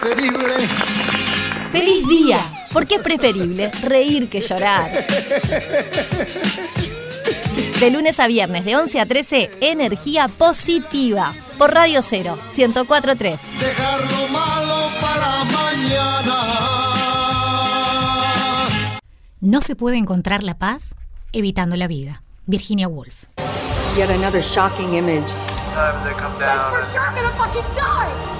preferible. ¡Feliz día! Porque es preferible reír que llorar. De lunes a viernes, de 11 a 13, energía positiva. Por Radio 0, 1043. Dejar lo malo para mañana. No se puede encontrar la paz evitando la vida. Virginia Woolf. Yet another shocking image.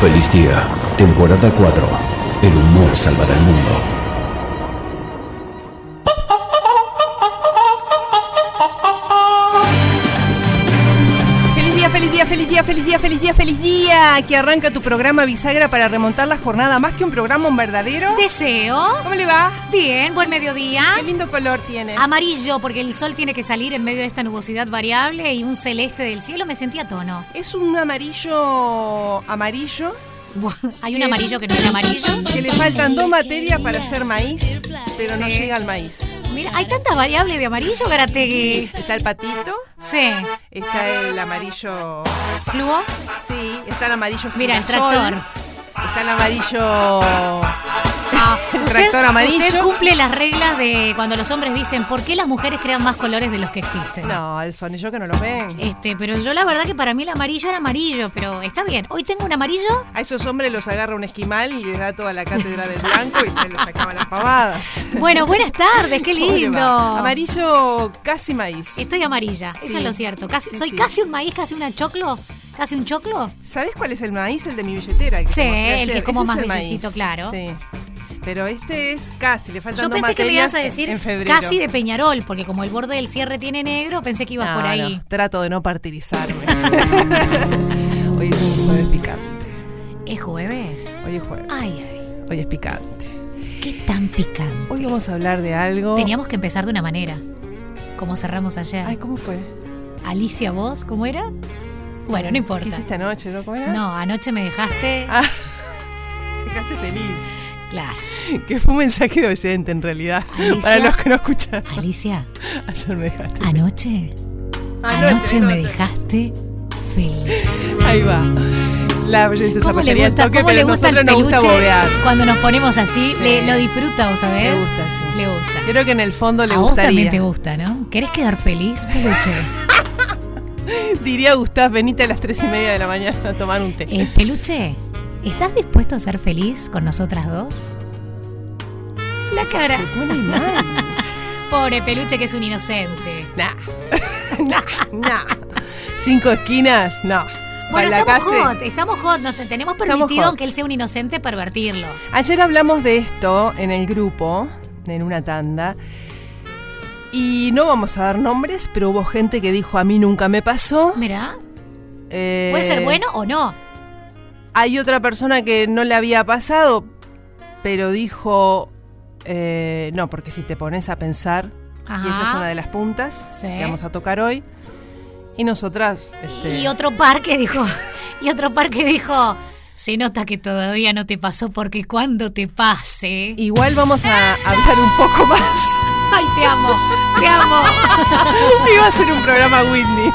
Feliz día, temporada 4. El humor salvará el mundo. Día! Que arranca tu programa bisagra para remontar la jornada más que un programa, un verdadero. Deseo. ¿Cómo le va? Bien, buen mediodía. Qué lindo color tiene. Amarillo, porque el sol tiene que salir en medio de esta nubosidad variable y un celeste del cielo me sentía tono. Es un amarillo amarillo Hay un amarillo que no es amarillo. que le faltan dos materias para hacer maíz, pero no llega al maíz. Mira, hay tanta variable de amarillo, Garategui. Está el patito, Sí. está el amarillo. ¿Fluo? Sí, está el amarillo Mira, el tractor. Está el amarillo. Ah, El usted- tractor amarillo. Usted cumple las reglas de cuando los hombres dicen por qué las mujeres crean más colores de los que existen. No, el son ellos que no lo ven. Este, pero yo la verdad que para mí el amarillo era amarillo, pero está bien. Hoy tengo un amarillo. A esos hombres los agarra un esquimal y les da toda la cátedra del blanco y se los sacaban las pavadas. Bueno, buenas tardes, qué ¿Cómo le lindo. Amarillo casi maíz. Estoy amarilla, eso es lo cierto. Casi, Sí, soy sí. casi un maíz, casi una choclo, casi un choclo. ¿Sabes cuál es el maíz? El de mi billetera. El que Sí, el que ayer. como Ese es más el bellecito, claro. Sí. Pero este es casi, le faltan Yo dos pensé que me ibas a decir en febrero. casi de Peñarol, porque como el borde del cierre tiene negro, pensé que ibas No, por ahí. no, trato de no partirizarme. Hoy es un jueves picante. ¿Es jueves? Hoy es jueves. Ay, ay, Hoy es picante. qué tan picante. Hoy vamos a hablar de algo. Teníamos que empezar de una manera, como cerramos ayer. Ay, ¿cómo fue? Alicia, ¿vos cómo era? Bueno, no importa. ¿Qué hiciste anoche, no? ¿Cómo era? No, anoche me dejaste. Ah, dejaste feliz. Claro. Que fue un mensaje de oyente en realidad. Alicia. Para los que no escuchan. Alicia, Ayer me dejaste. anoche. Anoche, Anoche me dejaste feliz. Ahí va. La oyente se ¿Cómo le arrollaría al gusta, toque, cómo pero le gusta nosotros nos gusta bobear. cuando nos ponemos así? Sí. Le- lo disfruta, ¿vos sabés? Le gusta, sí. Le gusta. Creo que en el fondo le a vos gustaría. también te gusta, ¿no? ¿Querés quedar feliz, peluche? Diría Gustavo, venite a las tres y media de la mañana a tomar un té. Eh, peluche, ¿estás dispuesto a ser feliz con nosotras dos? La cara. Se pone mal. Pobre peluche que es un inocente. Nah. nah, nah. Cinco esquinas, no. Bueno, la estamos casa. hot, estamos hot, nos tenemos permitido, aunque él sea un inocente, pervertirlo. Ayer hablamos de esto en el grupo, en una tanda. Y no vamos a dar nombres, pero hubo gente que dijo a mí nunca me pasó. Mira, Eh, puede ser bueno o no. Hay otra persona que no le había pasado, pero dijo, eh, no, porque si te pones a pensar, y esa es una de las puntas Sí. que vamos a tocar hoy, y nosotras... este, Y otro par que dijo, y otro par que dijo, se nota que todavía no te pasó porque cuando te pase. Igual vamos a hablar un poco más. Ay, te amo, te amo. Iba a ser un programa Whitney.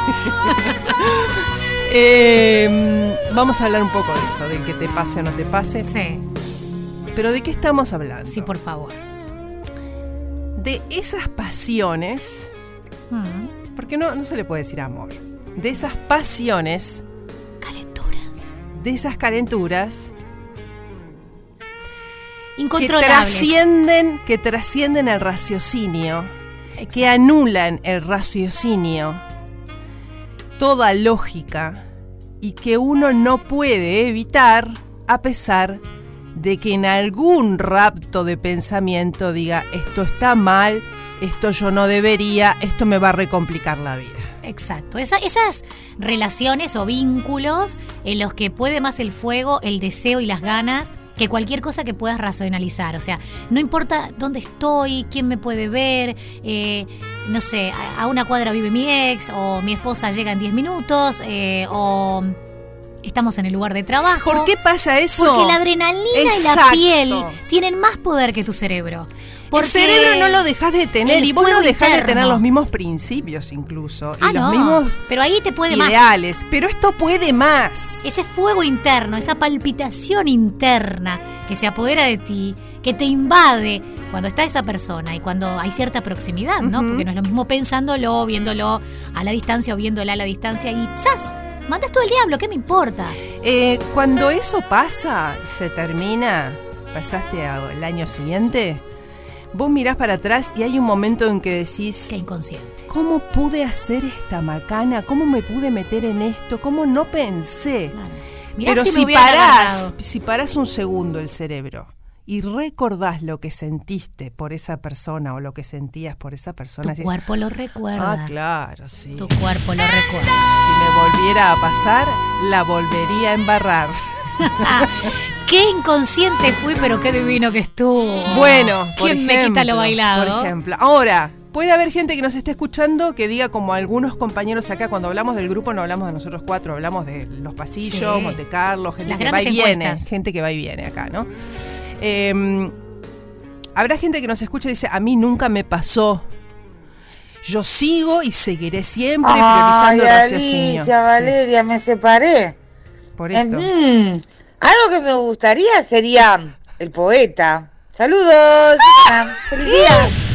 Eh, vamos a hablar un poco de eso, del que te pase o no te pase. Sí, Pero ¿de qué estamos hablando? sí, por favor. De esas pasiones, Mm. porque no, no se le puede decir amor, de esas pasiones, Calenturas. de esas calenturas que trascienden, que trascienden el raciocinio, que anulan el raciocinio, toda lógica y que uno no puede evitar a pesar de que en algún rapto de pensamiento diga esto está mal, esto yo no debería, esto me va a recomplicar la vida. Exacto. Esa- esas relaciones o vínculos en los que puede más el fuego, el deseo y las ganas que cualquier cosa que puedas racionalizar. O sea, no importa dónde estoy, quién me puede ver, eh, no sé, a, a una cuadra vive mi ex, o mi esposa llega en 10 minutos, eh, o estamos en el lugar de trabajo. ¿Por qué pasa eso? Porque la adrenalina y la piel tienen más poder que tu cerebro. Porque el cerebro no lo dejas de tener y vos no dejás de tener los mismos principios incluso Ah, y los no, mismos pero ahí te puede más. ideales, pero esto puede más. ese fuego interno, esa palpitación interna que se apodera de ti, que te invade cuando está esa persona y cuando hay cierta proximidad, ¿no? Porque no es lo mismo pensándolo, viéndolo a la distancia o viéndola a la distancia y ¡zas! Mandas todo el diablo, ¿qué me importa? Eh, cuando eso pasa se termina, pasaste al año siguiente, vos mirás para atrás y hay un momento en que decís, Qué inconsciente. ¿cómo pude hacer esta macana? ¿Cómo me pude meter en esto? ¿Cómo no pensé? Pero si si, parás, si parás un segundo el cerebro y recordás lo que sentiste por esa persona o lo que sentías por esa persona, Tu cuerpo lo recuerda. ah, claro, sí. Tu cuerpo lo recuerda. Si me volviera a pasar, la volvería a embarrar. Qué inconsciente fui, pero qué divino que estuvo. Bueno, por ¿quién me quita ejemplo, lo bailado? Por ejemplo, ahora, puede haber gente que nos esté escuchando que diga como algunos compañeros acá, cuando hablamos del grupo no hablamos de nosotros cuatro, hablamos de los pasillos, Sí. Monte Carlo, gente Las que va y viene, gente que va y viene acá, ¿no? Eh, habrá gente que nos escucha y dice, a mí nunca me pasó. Yo sigo y seguiré siempre priorizando el raciocinio. Alicia, Valeria, me separé. Por esto. Mm, algo que me gustaría sería el poeta. Saludos. Feliz día.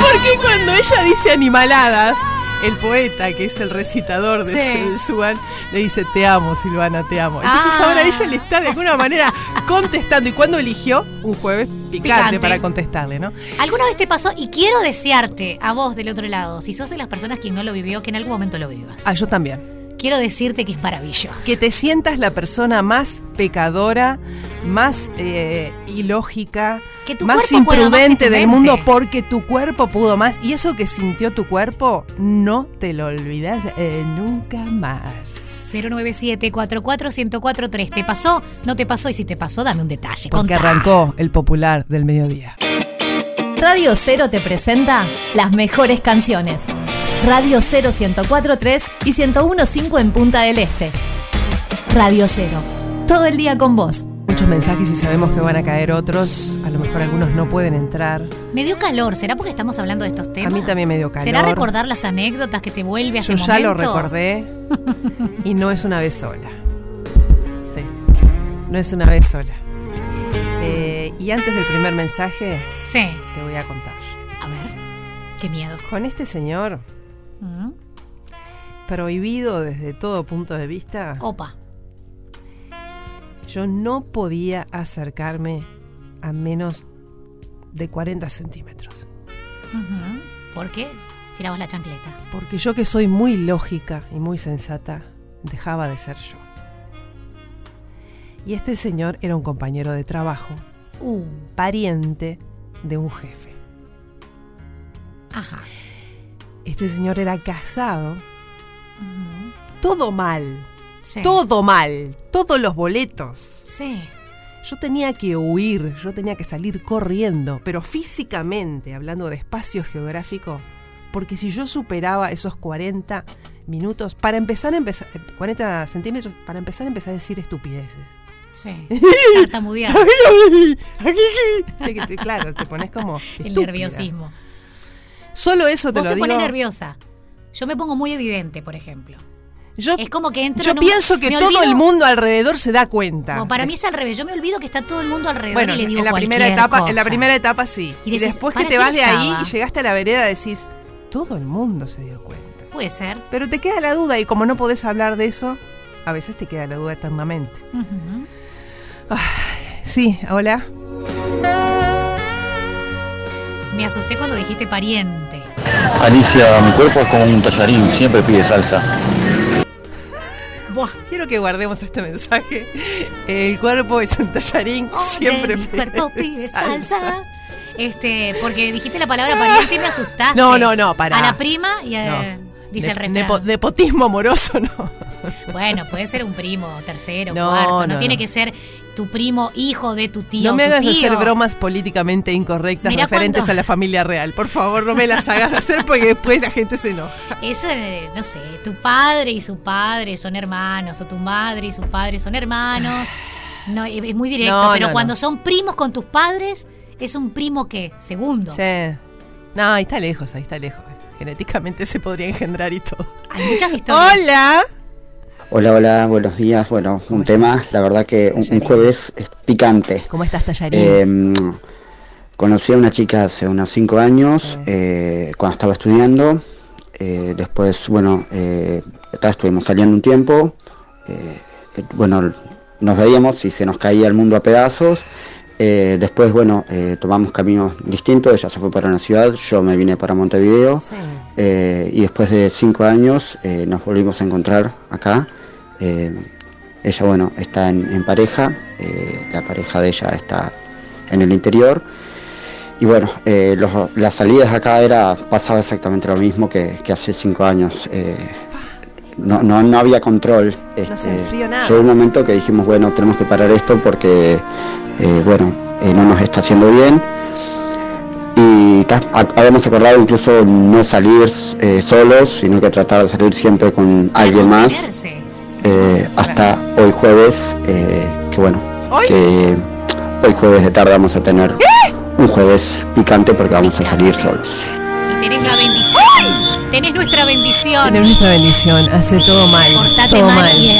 Porque cuando ella dice animaladas, el poeta, que es el recitador de Sí. Suban, le dice te amo, Silvana, te amo. Entonces Ah. ahora ella le está de alguna manera contestando. ¿Y cuando eligió? Un jueves picante, Picante. para contestarle, ¿no? ¿Alguna vez te pasó? Y quiero desearte a vos del otro lado, si sos de las personas que no lo vivió, que en algún momento lo vivas. Ah, yo también. Quiero decirte que es maravilloso. Que te sientas la persona más pecadora, más eh, ilógica, más imprudente del mundo porque tu cuerpo pudo más. Y eso que sintió tu cuerpo, no te lo olvidas eh, nunca más. 097-44-1043. ¿Te pasó? ¿No te pasó? Y si te pasó, dame un detalle. Porque Contá. arrancó el popular del mediodía. Radio Cero te presenta las mejores canciones. Radio Cero 1043 y 1015 en Punta del Este. Radio Cero. Todo el día con vos. Muchos mensajes y sabemos que van a caer otros. A lo mejor algunos no pueden entrar. Me dio calor. ¿Será porque estamos hablando de estos temas? A mí también me dio calor. ¿Será recordar las anécdotas que te vuelve a Yo ese ya lo recordé y no es una vez sola. Sí, no es una vez sola. Eh, y antes del primer mensaje, Sí. te voy a contar. A ver. Qué miedo. Con este señor, Mm. prohibido desde todo punto de vista, Opa. Yo no podía acercarme a menos de 40 centímetros. ¿Por qué? tirabas la chancleta. Porque yo que soy muy lógica y muy sensata, dejaba de ser yo. Y este señor era un compañero de trabajo, Uh, pariente de un jefe. ajá. Este señor era casado. Todo mal. Sí. Todo mal. Todos los boletos. Sí. Yo tenía que huir, yo tenía que salir corriendo, pero físicamente, hablando de espacio geográfico, porque si yo superaba esos 40 minutos, para empezar, a empezar 40 centímetros, para empezar a empezar a decir estupideces. Sí. Tartamudear. Te- te- claro, te pones como El nerviosismo. Solo eso te Vos lo te digo. pones nerviosa. Yo me pongo muy evidente, por ejemplo. Yo, Es como que entro yo en un- pienso que me todo olvido- el mundo alrededor se da cuenta. No, para mí es al revés. Yo me olvido que está todo el mundo alrededor Bueno, y le digo en la primera etapa, en la cosa. primera etapa sí. Y después que ¿para te vas de ahí y llegaste a la vereda decís, todo el mundo se dio cuenta. Puede ser. Pero te queda la duda y como no podés hablar de eso, a veces te queda la duda eternamente. Ujú. Sí, hola. Me asusté cuando dijiste pariente. Alicia, mi cuerpo es como un tallarín, siempre pide salsa. Buah. Quiero que guardemos este mensaje. El cuerpo es un tallarín, siempre cuerpo pide salsa. Este, porque dijiste la palabra pariente y me asustaste. No, no, no, pará. A la prima y a, No. dice el refrán. nepo- nepotismo amoroso, no. Bueno, puede ser un primo, tercero, No, cuarto. No, no, tiene no. que ser tu primo, hijo de tu tío. no me hagas tío. hacer bromas políticamente incorrectas Mirá referentes cuando- a la familia real. Por favor, no me las hagas hacer porque después la gente se enoja. Eso, eh, no sé, tu padre y su padre son hermanos, o tu madre y su padre son hermanos. No, es muy directo, No, pero no, cuando son primos con tus padres, es un primo que, segundo. Sí. No, ahí está lejos, ahí está lejos. Genéticamente se podría engendrar y todo. Hay muchas historias. Hola. Hola, hola, buenos días. Bueno, un tema, la verdad que un, jueves es picante. ¿Cómo estás, Tallarín? Eh, conocí a una chica hace unos cinco años, Sí. eh, cuando estaba estudiando. Eh, después, bueno, eh, acá estuvimos saliendo un tiempo. eh, bueno, nos veíamos y se nos caía el mundo a pedazos. Eh, después, bueno, eh, tomamos caminos distintos. Ella se fue para una ciudad, yo me vine para Montevideo. Sí. Eh, y después de cinco años nos volvimos a encontrar acá. Eh, ella, bueno, está en, en pareja, eh, la pareja de ella está en el interior. Y bueno, eh, los- las salidas acá era pasaba exactamente lo mismo que, que hace cinco años. eh, no, no, no había control. No se este, enfrió nada. Llegó un momento que dijimos, bueno, tenemos que parar esto porque, bueno, no nos está haciendo bien. Y habíamos acordado incluso no salir eh, solos, sino que tratar de salir siempre con alguien más. Eh, hasta hoy jueves, eh, que bueno, ¿Hoy? que hoy jueves de tarde vamos a tener un jueves picante porque vamos a salir solos. Y tenés la bendición. Tenés nuestra bendición. Nuestra hace todo mal. Portate todo mal y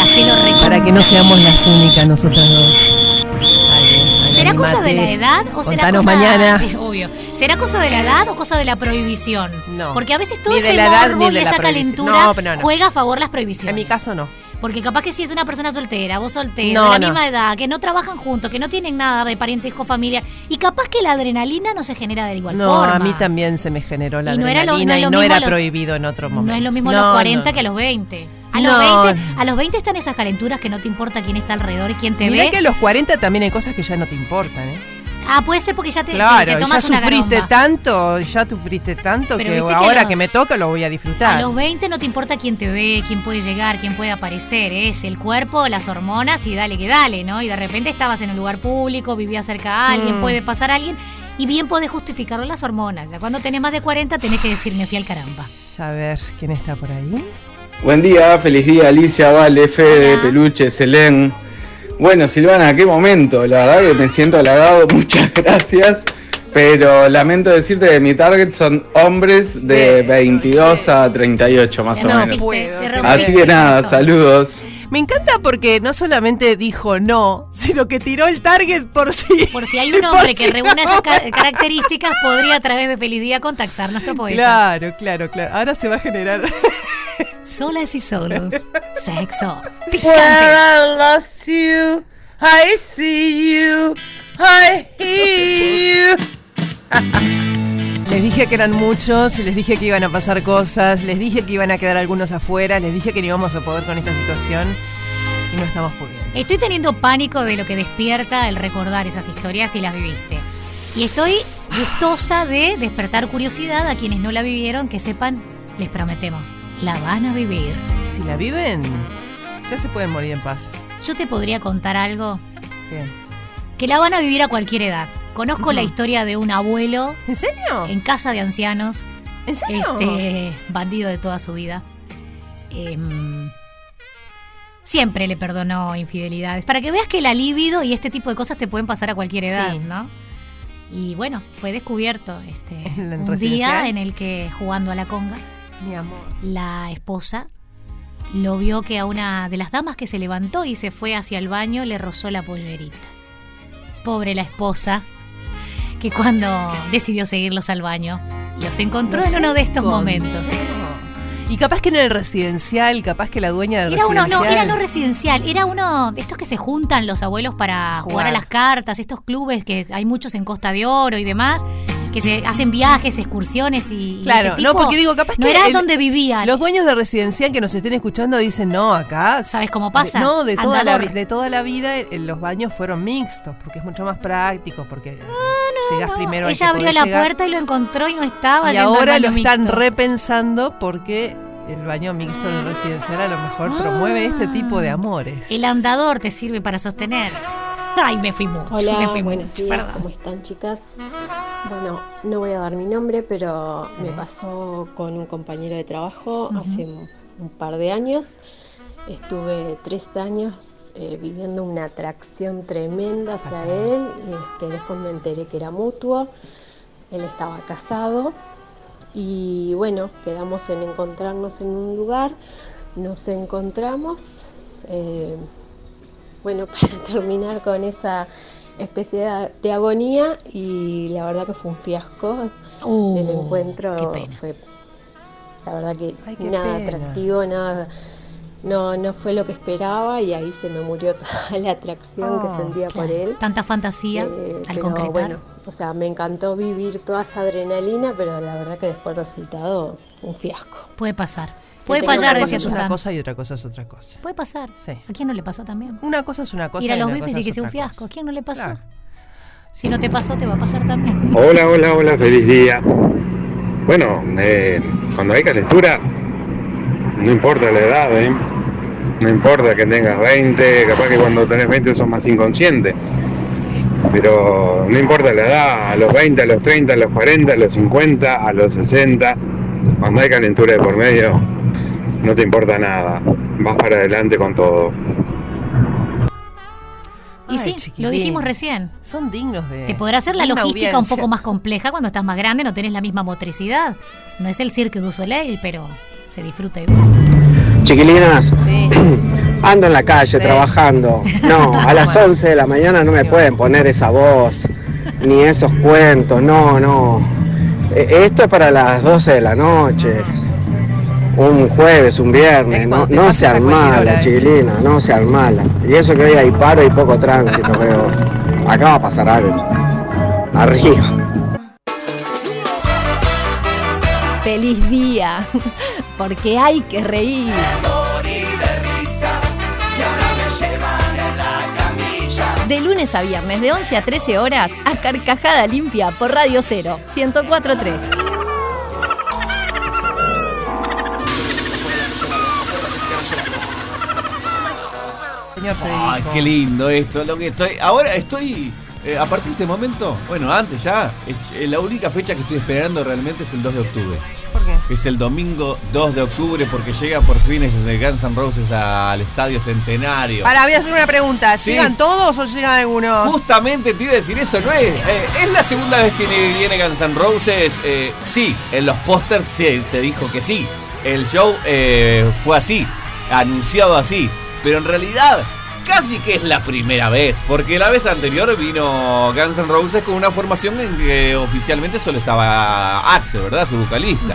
Para que no seamos las únicas nosotras dos. Dale, dale, ¿Será cosa de la edad o será Contanos cosa mañana. obvio? ¿Será cosa de la edad o cosa de la prohibición? No. Porque a veces todo Ni de ese la edad morbo ni de y la esa prohibición. calentura No, pero no. juega a favor las prohibiciones. En mi caso no. Porque capaz que si es una persona soltera, vos soltero, No, de la no. misma edad, que no trabajan juntos, que no tienen nada de parentesco familiar, y capaz que la adrenalina no se genera de igual No, forma. a mí también se me generó la Y no era lo- adrenalina no y no era los- prohibido en otro momento. No es lo mismo a No, los no, 40 no. que a los 20. A No. los 20, a los 20 están esas calenturas que no te importa quién está alrededor y quién te Mirá ve. que a los 40 también hay cosas que ya no te importan, ¿eh? Ah, puede ser porque ya te, Claro, te ya tomas sufriste tanto, ya sufriste tanto Pero que ahora los- que me toca lo voy a disfrutar. A los 20 no te importa quién te ve, quién puede llegar, quién puede aparecer. Es el cuerpo, las hormonas y dale que dale, ¿no? Y de repente estabas en un lugar público, vivías cerca a alguien, Mm. puede pasar alguien. Y bien podés justificarlo las hormonas. Ya cuando tenés más de 40 tenés que decir me fui al caramba. A ver, ¿quién está por ahí? Buen día, feliz día Alicia, Vale, Fede, Hola. Peluche, Selén. Bueno, Silvana, qué momento, la verdad que me siento halagado, muchas gracias. Pero lamento decirte que mi target son hombres de Ve, 22 a 38 más o No, menos. puedo, Así que nada, saludos. Me encanta porque no solamente dijo no, sino que tiró el target por sí. Por si hay un hombre que si reúne no. esas ca- características, podría a través de Feliz Día contactar a nuestro poeta. Claro, claro, claro. Ahora se va a generar. Solas y solos. Sexo. Picante. I lost you, I see you, I hear you. Les dije que eran muchos, les dije que iban a pasar cosas, les dije que iban a quedar algunos afuera, les dije que no íbamos a poder con esta situación y no estamos pudiendo. Estoy teniendo pánico de lo que despierta el recordar esas historias si las viviste. Y estoy gustosa de despertar curiosidad a quienes no la vivieron, que sepan, les prometemos, la van a vivir. Si la viven, ya se pueden morir en paz. Yo te podría contar algo ¿Qué? que la van a vivir a cualquier edad. Conozco la historia de un abuelo. ¿En serio? En casa de ancianos. ¿En serio? Este, bandido de toda su vida. Em, siempre le perdonó infidelidades. Para que veas que la libido y este tipo de cosas te pueden pasar a cualquier edad, Sí. ¿no? Y bueno, fue descubierto este, ¿En el un día en el que jugando a la conga, Mi amor. la esposa lo vio que a una de las damas que se levantó y se fue hacia el baño le rozó la pollerita. Pobre la esposa, que cuando decidió seguirlos al baño, los encontró Los en uno de estos encontró. momentos. Y capaz que en el residencial, capaz que la dueña del Era uno, no, era no residencial, era uno de estos que se juntan los abuelos para jugar, Jugar. a las cartas, estos clubes que hay muchos en Costa de Oro y demás, que se hacen viajes, excursiones y. Claro, ese no, tipo porque digo, capaz no que era el- donde vivían. Los dueños de residencial que nos estén escuchando dicen, no, acá... ¿Sabes cómo pasa? de- no, de toda, la, Andador. de toda la vida eh, los baños fueron mixtos, porque es mucho más práctico, porque llegas primero al Ella abrió la llegar. puerta y lo encontró y no estaba. Y ahora lo están mixto. repensando porque el baño mixto en el residencial a lo mejor promueve este tipo de amores. El andador te sirve para sostener. Ay, me fui mucho. Hola, me fui buenos mucho, días, perdón. ¿cómo están chicas? Bueno, no voy a dar mi nombre, pero me pasó con un compañero de trabajo hace un, un par de años. Estuve tres años eh, viviendo una atracción tremenda hacia él. Este, después me enteré que era mutuo. Él estaba casado. Y bueno, quedamos en encontrarnos en un lugar. Nos encontramos. eh, bueno, para terminar con esa especie de- agonía y la verdad que fue un fiasco. Uh, el encuentro fue, la verdad que nada pena. atractivo, nada, no, no fue lo que esperaba y ahí se me murió toda la atracción que Oh, sentía por él. Tanta fantasía Eh, al pero concretar. bueno, o sea, me encantó vivir toda esa adrenalina, pero la verdad que después el resultado, un fiasco. Puede pasar. Puede fallar, una decía es una Susana. cosa y otra cosa es otra cosa. Puede pasar. Sí. ¿A quién no le pasó también? Una cosa es una cosa Ir a los bifes y que sea un fiasco. cosa. ¿A quién no le pasó? Claro. Si no te pasó, te va a pasar también. Hola, hola, hola, feliz día. Bueno, eh, cuando hay calentura, no importa la edad, ¿eh? No importa que tengas 20, capaz que cuando tenés 20 sos más inconsciente. Pero no importa la edad, a los 20, a los 30, a los 40, a los 50, a los 60, cuando hay calentura de por medio, no te importa nada. Vas para adelante con todo. Y Ay, sí, lo dijimos recién. Son dignos de. Te podrá hacer la logística un poco más compleja cuando estás más grande, no tenés la misma motricidad. No es el Cirque du Soleil, pero se disfruta igual. Chiquilinas, Sí. ando en la calle Sí. trabajando. No, a las 11 de la mañana no me pueden poner esa voz, ni esos cuentos, no, no. E- Esto es para las 12 de la noche, un jueves, un viernes, no, no sean malas, chiquilinas, no sean malas. Y eso que hoy hay paro y poco tránsito, pero acá va a pasar algo. Arriba. ¡Feliz día! Porque hay que reír. De lunes a viernes, de 11 a 13 horas, a Carcajada Limpia por Radio 0, 1043. Señor Ay, qué lindo esto, lo que estoy. Ahora estoy. eh, a partir de este momento, bueno, antes ya, es- eh, la única fecha que estoy esperando realmente es el 2 de octubre. ¿Por qué? Es el domingo 2 de octubre porque llega por fin de Guns N' Roses al Estadio Centenario. Para, voy a hacer una pregunta. Sí. ¿Llegan todos o llegan algunos? Justamente te iba a decir eso, ¿no es? eh, es la segunda vez que viene Guns N' Roses. sí, en los pósters se, se dijo que sí. El show fue así, anunciado así. Pero en realidad, casi que es la primera vez. Porque la vez anterior vino Guns N' Roses con una formación en que oficialmente solo estaba Axel, ¿verdad? Su vocalista.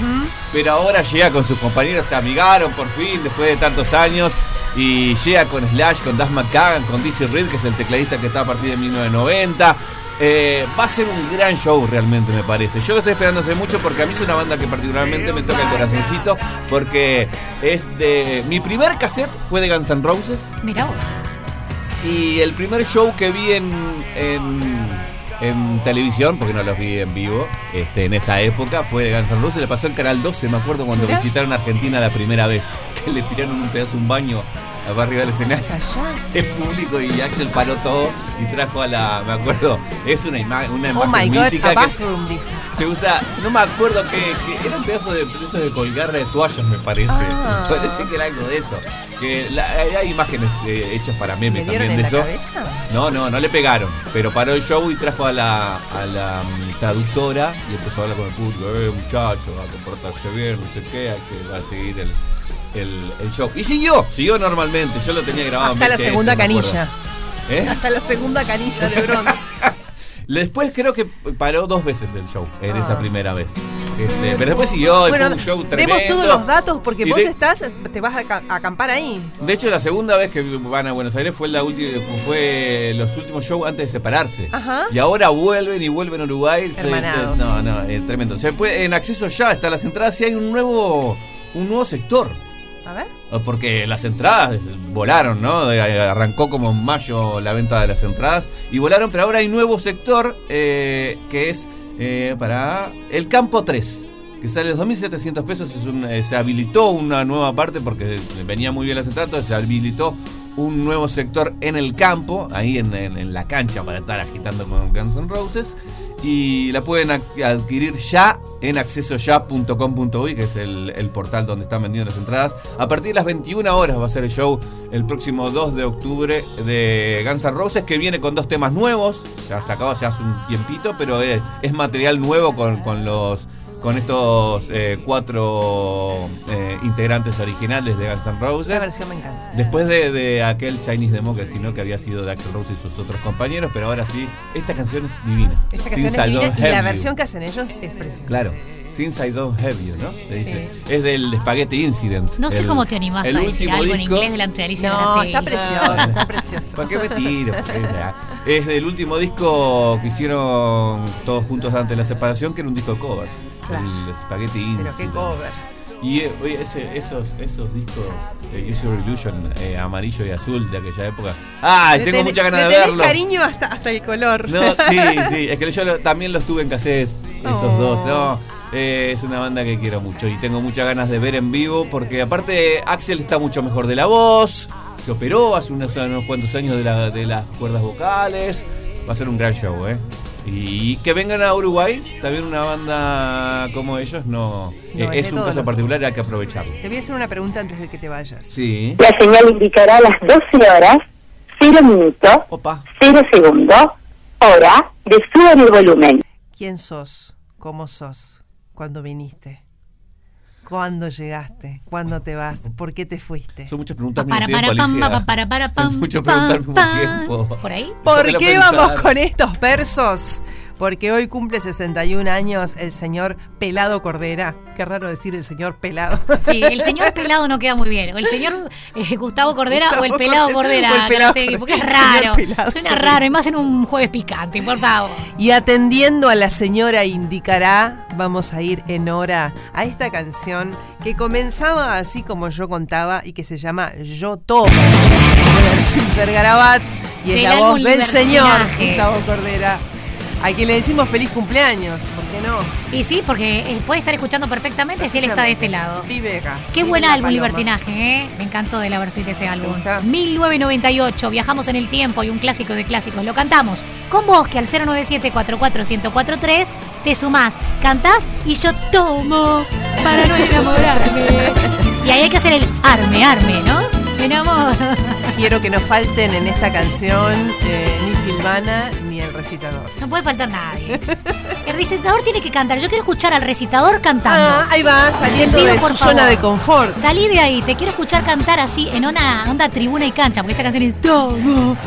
Pero ahora llega con sus compañeros, se amigaron por fin después de tantos años. Y llega con Slash, con Das McCagan, con Dizzy Reed, que es el tecladista que está a partir de 1990. Eh, va a ser un gran show realmente, me parece. Yo lo estoy esperando hace mucho porque a mí es una banda que particularmente me toca el corazoncito porque es de... Mi primer cassette fue de Guns N' Roses. Mira vos. Y el primer show que vi en, en, en televisión, porque no los vi en vivo, este, en esa época, fue de Guns N' Roses. Le pasó el Canal 12, me acuerdo, cuando Mirá. visitaron Argentina la primera vez, que le tiraron un pedazo un baño arriba del escenario. El público y Axel paró todo y trajo a la. Me acuerdo, es una, ima- una Oh imagen god, a que bathroom, dice. se usa. No me acuerdo que, que era un pedazo de, esos de colgar de toallas, me parece. Ah. Me parece que era algo de eso. Que la- hay imágenes eh, hechas para memes ¿Le también en de la eso. cabeza? No, no, no le pegaron. Pero paró el show y trajo a la, a la mm, traductora y empezó a hablar con el público. Eh, muchachos, a comportarse bien, no sé qué, hay que va a seguir el, el, el show. Y siguió, siguió normalmente. Yo lo tenía grabado en Hasta la segunda canilla. ¿Eh? Hasta la segunda canilla de bronce. Después creo que paró dos veces el show, en Ah. esa primera vez. Este, pero después siguió, bueno, fue un show tremendo. demos todos los datos porque Y vos de- estás, te vas a ca- a acampar ahí. De hecho, la segunda vez que van a Buenos Aires fue la última, fue los últimos shows antes de separarse. Ajá. Y ahora vuelven y vuelven a Uruguay. Estoy- Hermanados. No, no, tremendo. Se puede, en acceso ya están las entradas y hay un nuevo, un nuevo sector. Ver. Porque las entradas volaron, ¿no? Eh, Arrancó como en mayo la venta de las entradas y volaron, pero ahora hay nuevo sector eh, que es eh, para el campo 3. Que sale los 2.700 pesos, es un- eh, se habilitó una nueva parte porque venía muy bien las entradas, entonces se habilitó un nuevo sector en el campo, ahí en- en la cancha para estar agitando con Guns N' Roses. Y la pueden adquirir ya en accesoya.com.uy, que es el, portal donde están vendiendo las entradas. A partir de las 21 horas va a ser el show el próximo 2 de octubre de Guns N' Roses, que viene con dos temas nuevos. Ya se acabó, se hace un tiempito, pero es, es material nuevo con, con los con estos eh, cuatro eh, integrantes originales de Guns N' Roses. La versión me encanta. Después de, de aquel Chinese Democracy, ¿no? Que había sido de Axel Rose y sus otros compañeros, pero ahora sí, esta canción es divina. Esta canción es divina y la versión que hacen ellos es preciosa. Claro. Since I Don't Have You, ¿no? Le dice. Es del Spaghetti Incident. No sé El- cómo te animás a decir último algo en disco- inglés delante de Alicia No, está precioso, está precioso. ¿Para qué me tiro? O sea, es del último disco que hicieron todos juntos antes de la separación, que era un disco de covers. Claro. El Spaghetti Pero Incident. qué covers. Y eh, oye, ese- esos, esos discos eh, Use Your Illusion eh, amarillo y azul de aquella época. ¡Ay! Tengo muchas ganas de verlos. cariño hasta, hasta el color. No, sí, sí, es que yo lo- también los tuve en cassette, esos Oh. dos. No, eh, es una banda que quiero mucho y tengo muchas ganas de ver en vivo porque aparte Axel está mucho mejor de la voz, se operó hace unos, unos cuantos años de, la- de las cuerdas vocales, va a ser un gran show, ¿eh? Y que vengan a Uruguay, también una banda como ellos, no, No, eh, es un caso particular, hay que aprovecharlo. Te voy a hacer una pregunta antes de que te vayas. Sí. La señal indicará a las 12 horas, 0 minutos, 0 segundos, hora de suban el volumen. ¿Quién sos? ¿Cómo sos? ¿Cuándo viniste? ¿Cuándo llegaste? ¿Cuándo te vas? ¿Por qué te fuiste? Son muchas preguntas al Para, mismo para, tiempo, Alicia. pa, para, para, pam, Muchas pam, preguntas al mismo tiempo. ¿Por ahí? ¿Por Déjalo qué vamos con estos versos? Porque hoy cumple 61 años el señor Pelado Cordera. Qué raro decir el señor Pelado. Sí, el señor pelado no queda muy bien. O el señor eh, Gustavo Cordera o el pelado Cordera, el pelado porque es raro. pelado, Suena raro, y más en un jueves picante, por favor. Y atendiendo a la señora indicará, vamos a ir en hora a esta canción que comenzaba así como yo contaba y que se llama Yo Tomo, de Vergarabat y es la voz del señor. Gustavo Cordera, a quien le decimos feliz cumpleaños, ¿por qué no? Y sí, porque eh, puede estar escuchando perfectamente si él está de este lado. Vive acá. Qué buen álbum. Libertinaje, ¿eh? Me encantó de la versión de ese álbum. 1998, viajamos en el tiempo y un clásico de clásicos. Lo cantamos con vos, que al 097-44-1043 te sumás, cantás y yo tomo para no enamorarme. Y ahí hay que hacer el arme, arme, ¿no? Me enamoro. Quiero que no falten en esta canción eh, ni Silvana ni el recitador. No puede faltar nadie. El recitador tiene que cantar. Yo quiero escuchar al recitador cantando. Ah, ahí va, saliendo pido, de su zona favor. de confort. Salí de ahí, te quiero escuchar cantar así en una onda tribuna y cancha, porque esta canción es no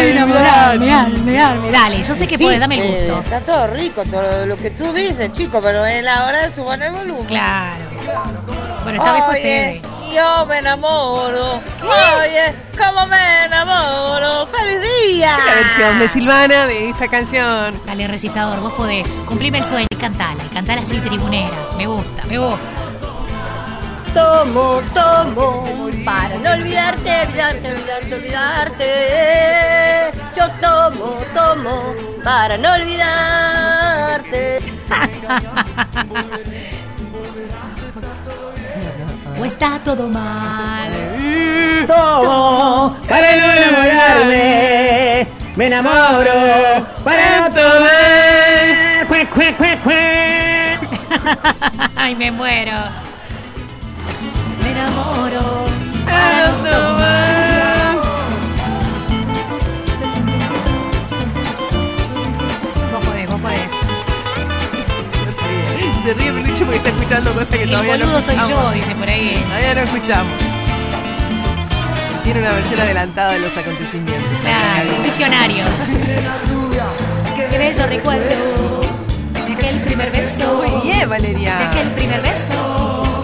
enamorarme, arme, arme. Dale, yo sé que Sí, puedes, dame el eh, gusto. está todo rico, todo lo que tú dices, chico, pero es la hora de suban el volumen. Claro. Bueno, esta vez fue Fede. Yo me enamoro. Oye, cómo me enamoro. ¡Feliz día! La versión de Silvana de esta canción. Dale, recitador, vos podés. Cumplime el sueño y cantala. Y cantala así tribunera. Me gusta, me gusta. Tomo, tomo, para no olvidarte, olvidarte, olvidarte, olvidarte. Yo tomo, tomo, para no olvidarte. O está todo mal. Tomo para no enamorarme. Me enamoro para no tomar. Ay, me muero. Me enamoro. Para no tomar. Se ríe Peluche porque está escuchando cosas que El todavía no boludo soy escuchamos. yo, dice por ahí. Todavía no escuchamos. Tiene una versión adelantada de los acontecimientos. Claro, un visionario. Qué bello recuerdo de aquel primer beso. Muy bien, Valeria. De aquel primer beso.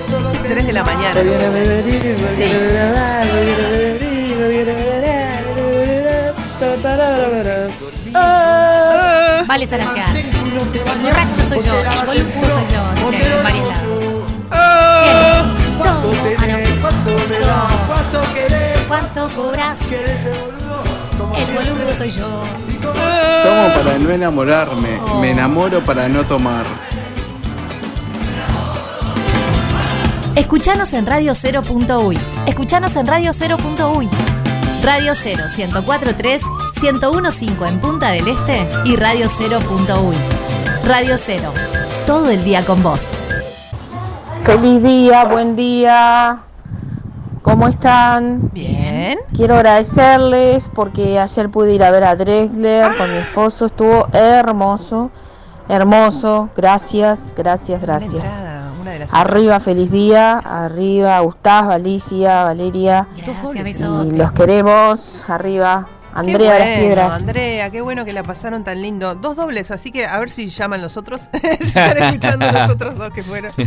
Esto es 3 de la mañana. Vale Saracián. El borracho soy yo, el volupto soy yo, dice en varios lados. Ah, no. Eso. ¿Cuánto cobras? El boludo soy yo. Tomo para no enamorarme, Oh. me enamoro para no tomar. Escuchanos en Radio 0.uy. Escuchanos en Radio 0.uy. Radio 0 1043 1015 en Punta del Este y Radio 0.uy. Radio 0. Todo el día con vos. Feliz día, buen día. ¿Cómo están? Bien. Quiero agradecerles porque ayer pude ir a ver a Drexler con mi esposo. Estuvo hermoso, hermoso. Gracias, gracias, gracias. Arriba, feliz día. Arriba, Gustavo, Alicia, Valeria. Gracias, Y los queremos. Arriba. Qué Andrea las bueno, Piedras. Andrea, qué bueno que la pasaron tan lindo. Dos dobles, así que a ver si llaman los otros. si están escuchando los otros dos que fueron.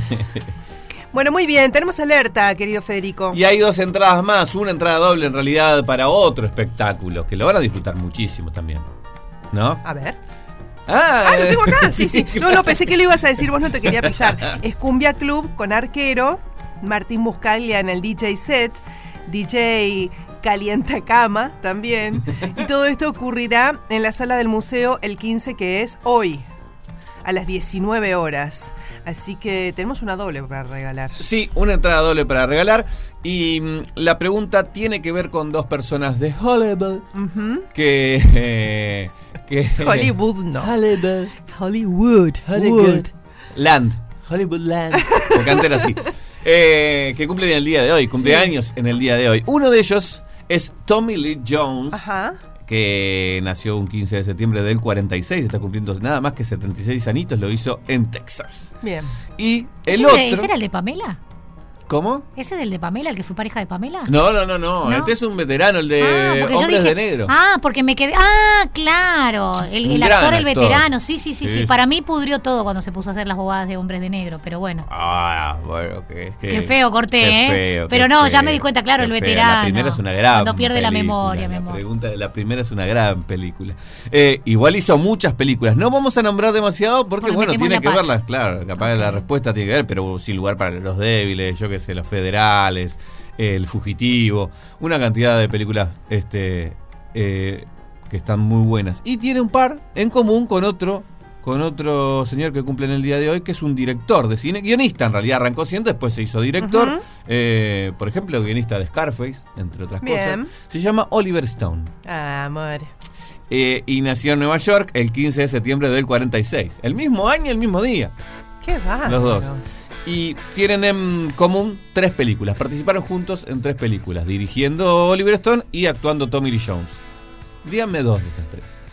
Bueno, muy bien, tenemos alerta, querido Federico. Y hay dos entradas más, una entrada doble en realidad para otro espectáculo, que lo van a disfrutar muchísimo también. ¿No? A ver. Ah, Ah, lo tengo acá. Sí, sí. No, no, pensé que lo ibas a decir, vos no te quería pisar. Es Cumbia Club con arquero, Martín Buscaglia en el DJ set, DJ Cama también. Y todo esto ocurrirá en la sala del museo el 15, que es hoy, a las 19 horas. Así que tenemos una doble para regalar. Sí, una entrada doble para regalar. Y mm, la pregunta tiene que ver con dos personas de Hollywood que... eh, que Hollywood no. Hollywood. Hollywood. Hollywood. Land. Hollywood Land. Porque antes era así. Eh, que cumplen el día de hoy, cumpleaños en el día de hoy. Uno de ellos es Tommy Lee Jones. Ajá. que nació un 15 de septiembre del 46, está cumpliendo nada más que 76 anitos, lo hizo en Texas. Bien. Y el ¿Ese, otro... ese era el de Pamela? ¿Cómo? ¿Ese es el de Pamela, el que fue pareja de Pamela? No, no, no, no, ¿No? este es un veterano, el de Ah, yo Hombres dije- de Negro. Ah, porque me quedé. Ah, claro. El, actor, el veterano. Sí, sí, sí, Sí. Para mí pudrió todo cuando se puso a hacer las bobadas de hombres de negro, pero bueno. Ah, bueno, que, que- Qué feo corté, qué ¿eh? feo, Pero qué no, ya me di cuenta, claro, el veterano. La primera es una gran Cuando pierde la memoria, mi la amor. pregunta- la primera es una gran película. Eh, igual hizo muchas películas. No vamos a nombrar demasiado porque, Porque bueno, tiene que verlas. Claro, capaz la respuesta tiene que ver, pero sin lugar para los débiles, yo qué los federales, El Fugitivo, una cantidad de películas este, eh, que están muy buenas. Y tiene un par en común con otro con otro señor que cumple en el día de hoy, que es un director de cine, guionista en realidad arrancó siendo, después se hizo director, eh, por ejemplo, guionista de Scarface, entre otras Bien. cosas. Se llama Oliver Stone. Ah, amor. Eh, y nació en Nueva York el 15 de septiembre del 46. El mismo año, el mismo día. Qué bárbaro. Los dos. Y tienen en común tres películas. Participaron juntos en tres películas, dirigiendo Oliver Stone y actuando Tommy Lee Jones. Díganme dos de esas tres.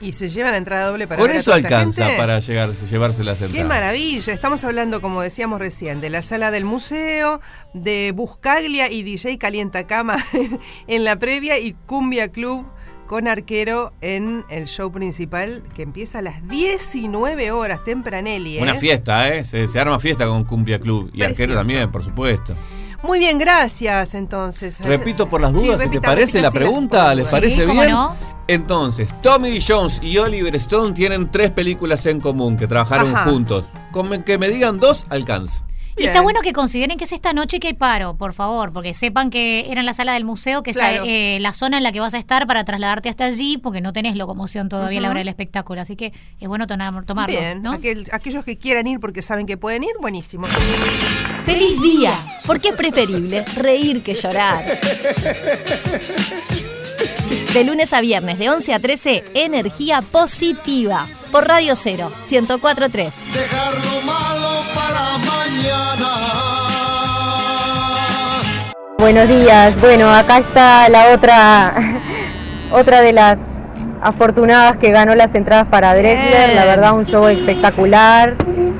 Y se llevan entrada doble para a eso alcanza gente. para llegar, llevarse las Qué entradas. maravilla, estamos hablando, como decíamos recién, de la sala del museo, de Buscaglia y DJ Calienta Cama en, en la previa y Cumbia Club con arquero en el show principal que empieza a las 19 horas, tempranelli. ¿eh? Una fiesta, ¿eh? Se, se arma fiesta con Cumbia Club. Y Arquero también, por supuesto. Muy bien, gracias entonces. Repito por las Sí, dudas, si te parece repita, la pregunta, ¿les parece Sí, ¿cómo bien? no? Entonces, Tommy Lee Jones y Oliver Stone tienen tres películas en común que trabajaron Ajá. juntos. Con que me digan dos, alcanza. Y está bueno que consideren que es esta noche que hay paro, por favor, porque sepan que era en la sala del museo, que Claro. es eh, la zona en la que vas a estar para trasladarte hasta allí, porque no tenés locomoción todavía a la hora del espectáculo. Así que es bueno tomar- tomarlo. Bien, ¿no? aquel- aquellos que quieran ir porque saben que pueden ir, buenísimo. ¡Feliz día! Porque es preferible reír que llorar. De lunes a viernes, de 11 a 13, energía positiva. Por Radio 0, 1043. Dejar lo malo para mañana. Buenos días. Bueno, acá está la otra, otra de las afortunadas que ganó las entradas para Drexler. La verdad, un show espectacular.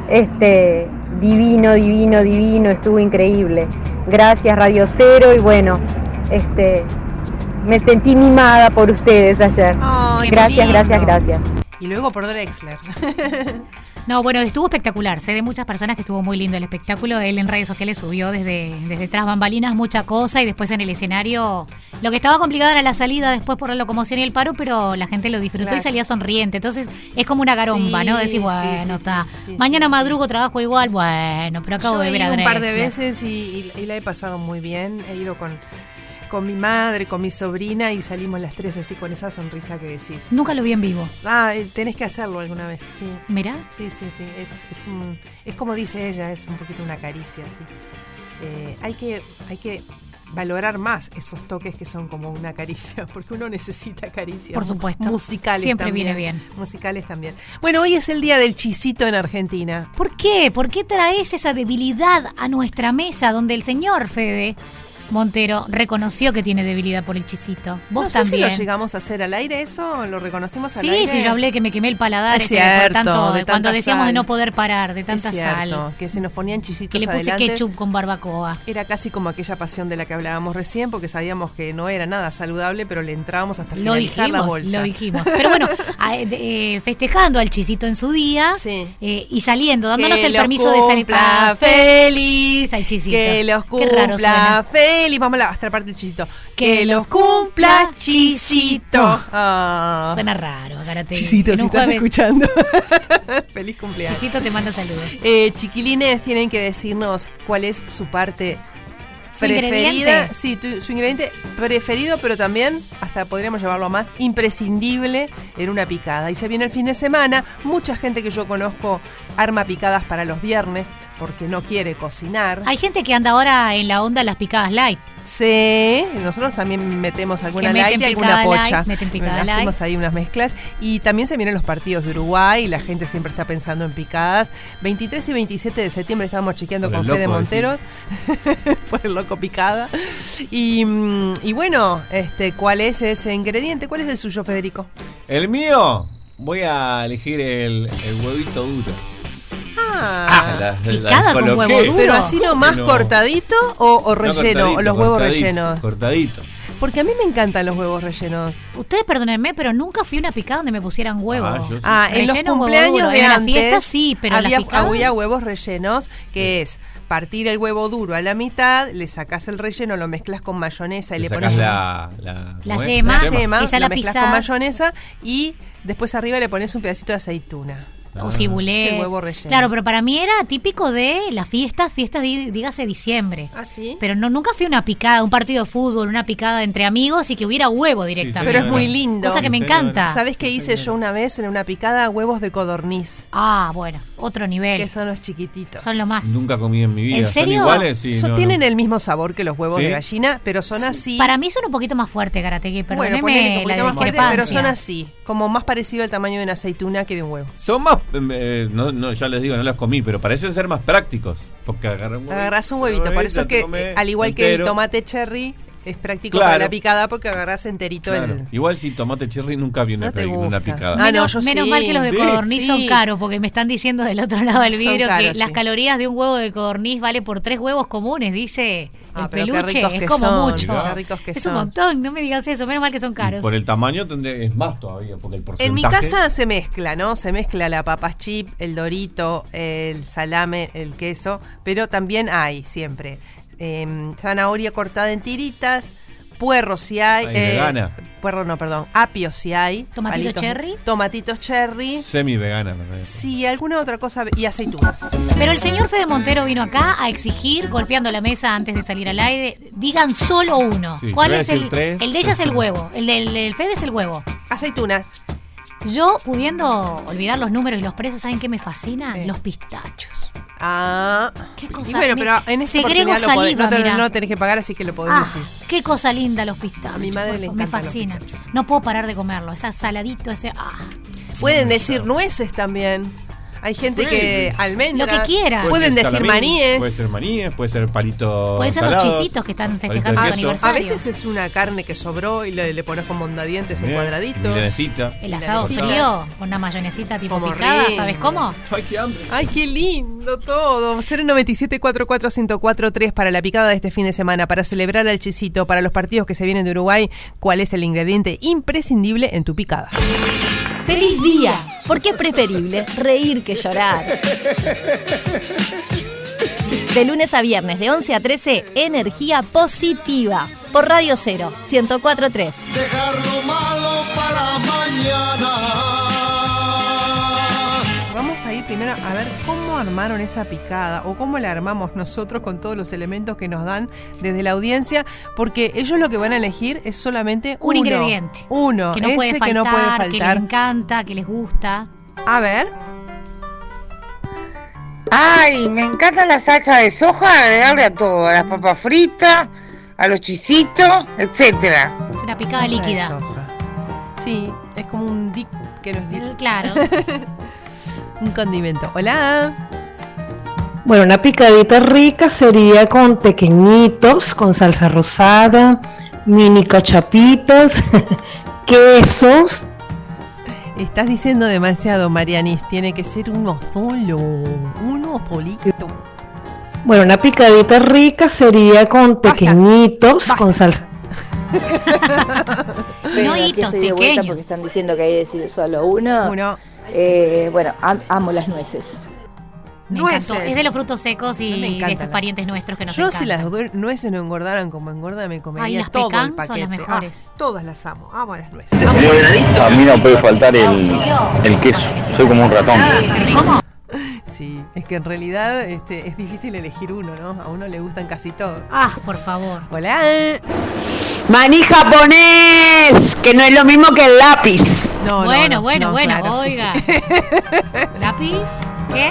Este, divino, divino, divino. Estuvo increíble. Gracias Radio Cero y bueno, este, me sentí mimada por ustedes ayer. Ay, gracias, gracias, gracias. Y luego por Drexler. No, bueno, estuvo espectacular. Sé de muchas personas que estuvo muy lindo el espectáculo. Él en redes sociales subió desde, desde tras bambalinas mucha cosa y después en el escenario. Lo que estaba complicado era la salida después por la locomoción y el paro, pero la gente lo disfrutó y salía sonriente. Entonces es como una garomba, Sí, ¿no? Decir, bueno, está. sí, sí, Mañana madrugo, trabajo igual, bueno, pero acabo Yo de ver a ido un par de Drexler. veces y, y- y la he pasado muy bien. He ido con, con mi madre, con mi sobrina y salimos las tres así con esa sonrisa que decís. Nunca lo vi en vivo. Ah, eh, tenés que hacerlo alguna vez, sí. Mirá. Sí, sí, sí. Es, es, un, es como dice ella, es un poquito una caricia, sí. Eh, hay, que, hay que valorar más esos toques que son como una caricia, porque uno necesita caricias. Por supuesto. Musicales Siempre también. viene bien. Musicales también. Bueno, hoy es el día del chisito en Argentina. ¿Por qué? ¿Por qué traes esa debilidad a nuestra mesa donde el señor Fede Montero reconoció que tiene debilidad por el chisito? Vos no sé también. si lo llegamos a hacer al aire eso, lo reconocimos al Sí, aire. sí, yo hablé que me quemé el paladar Es este, cierto, tanto, de cuando decíamos de no poder parar, de tanta Es cierto, sal. que se nos ponían chisitos Que le puse adelante. ketchup con barbacoa. Era casi como aquella pasión de la que hablábamos recién, porque sabíamos que no era nada saludable, pero le entrábamos hasta Lo finalizar la dijimos, bolsa. lo dijimos. Pero bueno, a- eh, festejando al chisito en su día eh, y saliendo, dándonos Que el permiso de salir. cumpla Ah, feliz al chisito. Que los Qué raro cumpla suena. feliz. Vamos a hasta la parte del chisito. Que los cumpla chisito. Ah. Suena raro, Karate. Chisito, si estás jueves- escuchando. Feliz cumpleaños. Chisito te manda saludos. Eh, chiquilines tienen que decirnos cuál es su parte Su preferida. Sí, tu- su ingrediente preferido, pero también, hasta podríamos llevarlo a más, imprescindible en una picada. Y se viene el fin de semana. Mucha gente que yo conozco arma picadas para los viernes porque no quiere cocinar. Hay gente que anda ahora en la onda de las picadas light. Sí, nosotros también metemos alguna light y alguna pocha. light, meten picada Hacemos light. ahí unas mezclas. Y también se vienen los partidos de Uruguay y la gente siempre está pensando en picadas. 23 y 27 de septiembre estábamos chequeando Por con Fede loco, Montero. por el loco picada. Y, y bueno, este, ¿cuál es ese ingrediente? ¿Cuál es el suyo, Federico? El mío, voy a elegir el, el huevito duro. Ah, la- la picada con coloqué. huevo duro. Pero así ¿Cómo nomás no? cortadito o, o No, relleno, o los huevos cortadito, rellenos. Cortadito. Porque a mí me encantan los huevos rellenos. Ustedes perdónenme, pero nunca fui a una picada donde me pusieran huevo. Ah, yo sí. Ah, en los Relleno, cumpleaños de En la fiesta sí, pero había, las picadas... había huevos rellenos, que es partir el huevo duro a la mitad, le sacas el relleno, lo mezclas con mayonesa y le, Le pones la, la, La yema, la yema, esa la la mezclas con mayonesa y después arriba le pones un pedacito de aceituna. O cibulet. Sí, huevo relleno. Claro, pero para mí era típico de las fiestas, fiestas, dígase diciembre. ¿Ah, sí? Pero no, nunca fui a una picada, un partido de fútbol, una picada entre amigos y que hubiera huevo directamente. Pero es muy lindo. Cosa que me encanta. ¿Sabes qué hice yo una vez en una picada? Huevos de codorniz. Ah, bueno, otro nivel. Que son los chiquititos. Son lo más. Nunca comí en mi vida. ¿En ¿Son serio? iguales? Sí, Son- no, no. tienen el mismo sabor que los huevos ¿Sí? de gallina, pero son así. Para mí son un poquito más fuerte, Garategui, bueno, perdóneme un la más fuerte, discrepancia. pero son así, como más parecido al tamaño de una aceituna que de un huevo. Son más, eh, no, no, ya les digo, no los comí, pero parecen ser más prácticos. Porque agarran un huevo, Agarrás un huevito, por eso es que, eh, al igual que el entero. tomate cherry, es práctico Claro. para la picada porque agarrás enterito Claro. el. Igual si tomate cherry nunca vi una, No pe- una picada. Ah, no, menos yo menos sí. mal que los de Sí. codorniz son caros, porque me están diciendo del otro lado del vidrio que las calorías de un huevo de codorniz vale por tres huevos comunes, dice Ah, el peluche. Es como son, mucho. qué ricos que es son. un montón, no me digas eso, menos mal que son caros. Por el tamaño tendré, es más todavía, porque el porcentaje... En mi casa se mezcla, ¿no? Se mezcla la papas chip, el dorito, el salame, el queso, pero también hay siempre eh, zanahoria cortada en tiritas, puerro si hay. Ay, vegana. Puerro no, perdón. Apio si hay. ¿Tomatito cherry? Tomatitos cherry. Semi-vegana, me parece. Sí, alguna otra cosa. Y aceitunas. Pero el señor Fede Montero vino acá a exigir, golpeando la mesa antes de salir al aire, digan solo uno. Sí, ¿Cuál es el? tres. El de ella es el huevo, el del, del Fede es el huevo. Aceitunas. Yo, pudiendo olvidar los números y los precios, ¿saben qué me fascinan? Los pistachos. Ah. Qué cosa. Y bueno, pero en esta segrego oportunidad lo podés- no, te- no tenés que pagar, así que lo podés Ah, decir. qué cosa linda los pistachos. A mi madre le Me los fascina. No puedo parar de comerlo. Esa saladito, ese. Ah. Pueden decir nueces también. Hay gente que almendras. Lo que quiera. Puede Pueden decir salamín, maníes. Puede ser maníes, puede ser palito. Puede ser los chisitos que están festejando su queso, A veces es una carne que sobró y le, le pones con mondadientes en cuadraditos. milanesita. El asado Milanesita. frío con una mayonesita tipo Como picada. ¿sabes cómo? Ay, qué hambre. Ay, qué lindo todo. 097 44143 para la picada de este fin de semana, para celebrar al chisito, para los partidos que se vienen de Uruguay. ¿Cuál es el ingrediente imprescindible en tu picada? ¡Feliz día! Porque es preferible reír que llorar. De lunes a viernes, de 11 a 13, energía positiva. Por Radio 0, 1043. Dejar lo malo para mañana. A ir primero a ver cómo armaron esa picada o cómo la armamos nosotros con todos los elementos que nos dan desde la audiencia, porque ellos lo que van a elegir es solamente Un uno. ingrediente. Uno, que no ese puede faltar, que no puede que les encanta, que les gusta. A ver. Ay, me encanta la salsa de soja, agregarle a todo, a las papas fritas, a los chisitos, etcétera. Es una picada Salsa de líquida. soja. Sí, es como un dip que no es dip. Claro. un condimento. Hola. Bueno, una picadita rica sería con pequeñitos, con salsa rosada, mini cachapitas, quesos. Estás diciendo demasiado, Marianis. Tiene que ser uno solo. Uno solito. Bueno, una picadita rica sería con pequeñitos, con salsa. No hitos estoy de vuelta pequeños. porque están diciendo que hay que decir solo uno. Uno. Eh, bueno, am- amo las nueces. Me Nueces. encantó. Es de los frutos secos y No de encantan estos parientes nuestros que nos Yo si las encantan. nueces no engordaran como engorda, me comería Ay, las todo pecan el son paquete. las mejores. Ah, todas las amo. Amo las nueces. A mí no puede faltar el, el queso. Soy como un ratón. ¿Cómo? Sí, es que en realidad este, es difícil elegir uno, ¿no? A uno le gustan casi todos. Ah, por favor. Hola. Maní japonés, que no es lo mismo que el lápiz. No, no, bueno, no, bueno, no, bueno, claro, sí, oiga. ¿Lápiz? ¿Qué?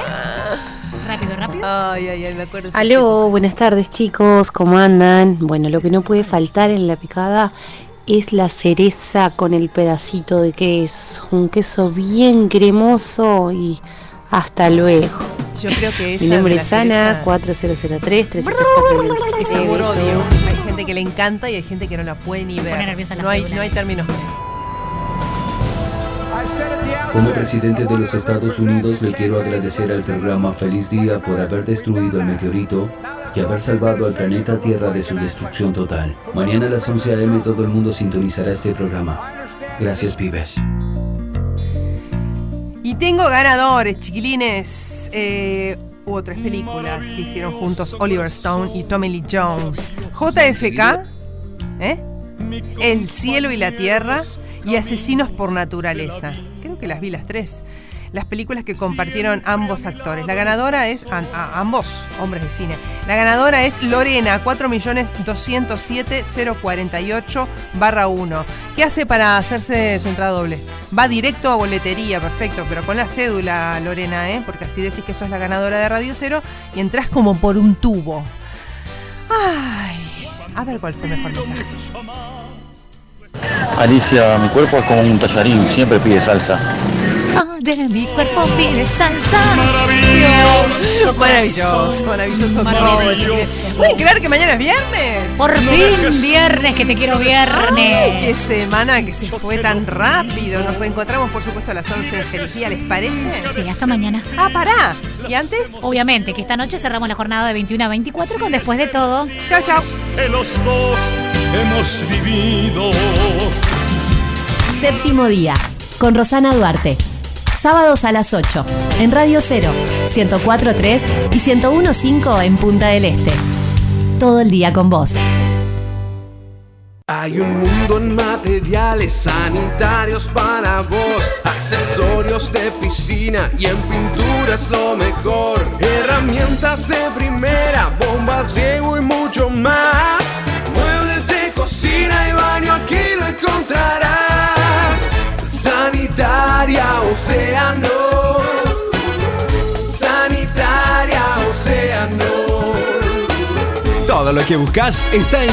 Rápido, rápido. Ay, ay, ay, me acuerdo. sí, Aló, buenas tardes chicos, ¿cómo andan? Bueno, lo que no puede faltar en la picada es la cereza con el pedacito de queso, un queso bien cremoso y hasta luego. Yo creo que esa Mi nombre es Ana, cereza- 4003 Es 374 amor-odio. Hay gente que le encanta y hay gente que no la puede ni ver. pone nerviosa la no, hay, no hay términos. Como presidente de los Estados Unidos le quiero agradecer al programa Feliz Día por haber destruido el meteorito y haber salvado al planeta Tierra de su destrucción total. Mañana a las 11 a.m. todo el mundo sintonizará este programa. Gracias, pibes. Tengo ganadores, chiquilines. Eh, hubo tres películas que hicieron juntos Oliver Stone y Tommy Lee Jones. JFK, ¿eh? El cielo y la tierra y Asesinos por naturaleza. Creo que las vi las tres. Las películas que compartieron ambos actores. La ganadora es, a- a- ambos hombres de cine. La ganadora es Lorena, 4.207.048 barra 1. ¿Qué hace para hacerse su entrada doble? Va directo a boletería, perfecto, pero con la cédula, Lorena, ¿eh? Porque así decís que sos la ganadora de Radio Cero y entras como por un tubo. Ay, a ver cuál fue el mejor mensaje. Alicia, mi cuerpo es como un tallarín, siempre pide salsa. Oye, mi cuerpo pide salsa. Maravilloso. Maravilloso, maravilloso todo, chiquilines. ¿Pueden creer que mañana es viernes? Por fin, viernes, que te quiero viernes. Ay, qué semana que se fue tan rápido. Nos reencontramos, por supuesto, a las 11 en Feliz Día, ¿les parece? Sí, hasta mañana. Ah, pará. ¿Y antes? Obviamente, que esta noche cerramos la jornada de 21 a 24 con Después de Todo. Chao, chao. Los dos hemos vivido. Séptimo día, con Rosana Duarte. Sábados a las 8, en Radio 0, 1043 y 1015 en Punta del Este. todo el día con vos. Hay un mundo en materiales sanitarios para vos, accesorios de piscina y en pintura es lo mejor. Herramientas de primera, bombas, riego y mucho más. Océano. Sanitaria Océano. Todo lo que buscas está en